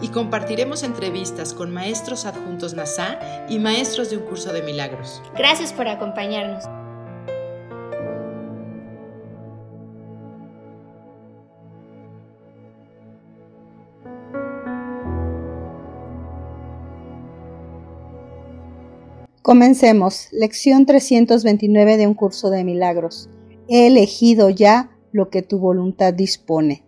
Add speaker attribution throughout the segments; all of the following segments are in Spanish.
Speaker 1: Y compartiremos entrevistas con maestros adjuntos NASA y maestros de un curso de milagros.
Speaker 2: Gracias por acompañarnos.
Speaker 3: Comencemos. Lección 329 de un curso de milagros. He elegido ya lo que tu voluntad dispone.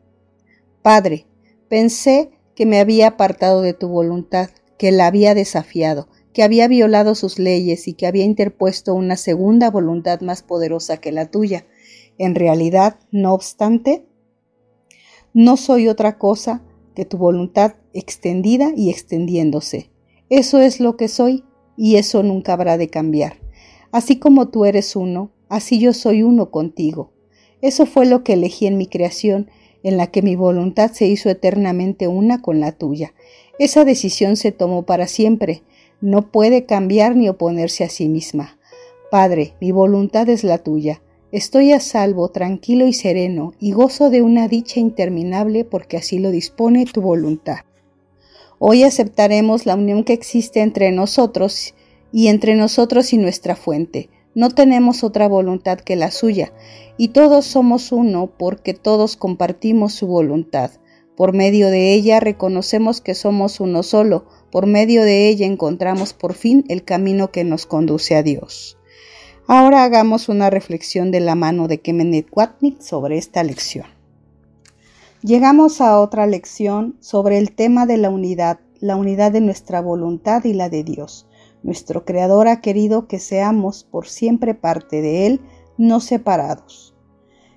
Speaker 3: Padre, pensé que me había apartado de tu voluntad, que la había desafiado, que había violado sus leyes y que había interpuesto una segunda voluntad más poderosa que la tuya. En realidad, no obstante, no soy otra cosa que tu voluntad extendida y extendiéndose. Eso es lo que soy y eso nunca habrá de cambiar. Así como tú eres uno, así yo soy uno contigo. Eso fue lo que elegí en mi creación, en la que mi voluntad se hizo eternamente una con la tuya. Esa decisión se tomó para siempre, no puede cambiar ni oponerse a sí misma. Padre, mi voluntad es la tuya. Estoy a salvo, tranquilo y sereno, y gozo de una dicha interminable porque así lo dispone tu voluntad. Hoy aceptaremos la unión que existe entre nosotros y entre nosotros y nuestra fuente. No tenemos otra voluntad que la suya, y todos somos uno porque todos compartimos su voluntad. Por medio de ella reconocemos que somos uno solo, por medio de ella encontramos por fin el camino que nos conduce a Dios. Ahora hagamos una reflexión de la mano de Kemenet Watnik sobre esta lección. Llegamos a otra lección sobre el tema de la unidad, la unidad de nuestra voluntad y la de Dios. Nuestro Creador ha querido que seamos por siempre parte de Él, no separados.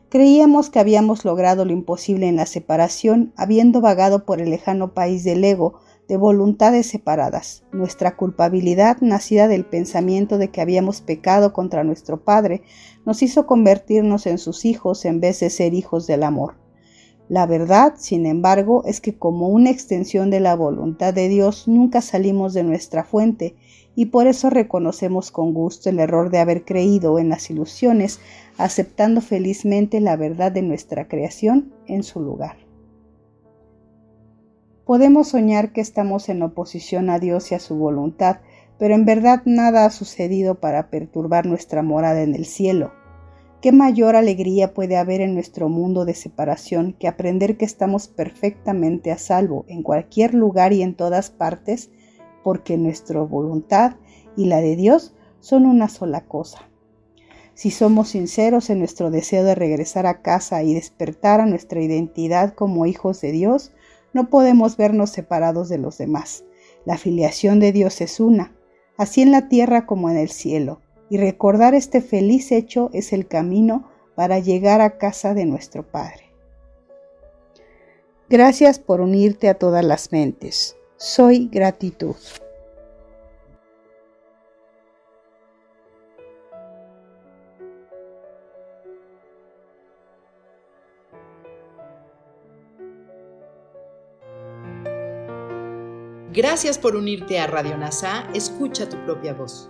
Speaker 3: Creíamos que habíamos logrado lo imposible en la separación, habiendo vagado por el lejano país del ego, de voluntades separadas. Nuestra culpabilidad, nacida del pensamiento de que habíamos pecado contra nuestro Padre, nos hizo convertirnos en sus hijos en vez de ser hijos del amor. La verdad, sin embargo, es que como una extensión de la voluntad de Dios nunca salimos de nuestra fuente y por eso reconocemos con gusto el error de haber creído en las ilusiones, aceptando felizmente la verdad de nuestra creación en su lugar. Podemos soñar que estamos en oposición a Dios y a su voluntad, pero en verdad nada ha sucedido para perturbar nuestra morada en el cielo. ¿Qué mayor alegría puede haber en nuestro mundo de separación que aprender que estamos perfectamente a salvo en cualquier lugar y en todas partes, porque nuestra voluntad y la de Dios son una sola cosa? Si somos sinceros en nuestro deseo de regresar a casa y despertar a nuestra identidad como hijos de Dios, no podemos vernos separados de los demás. La filiación de Dios es una, así en la tierra como en el cielo y recordar este feliz hecho es el camino para llegar a casa de nuestro Padre. Gracias por unirte a todas las mentes. Soy gratitud.
Speaker 1: Gracias por unirte a Radio NASA. Escucha tu propia voz.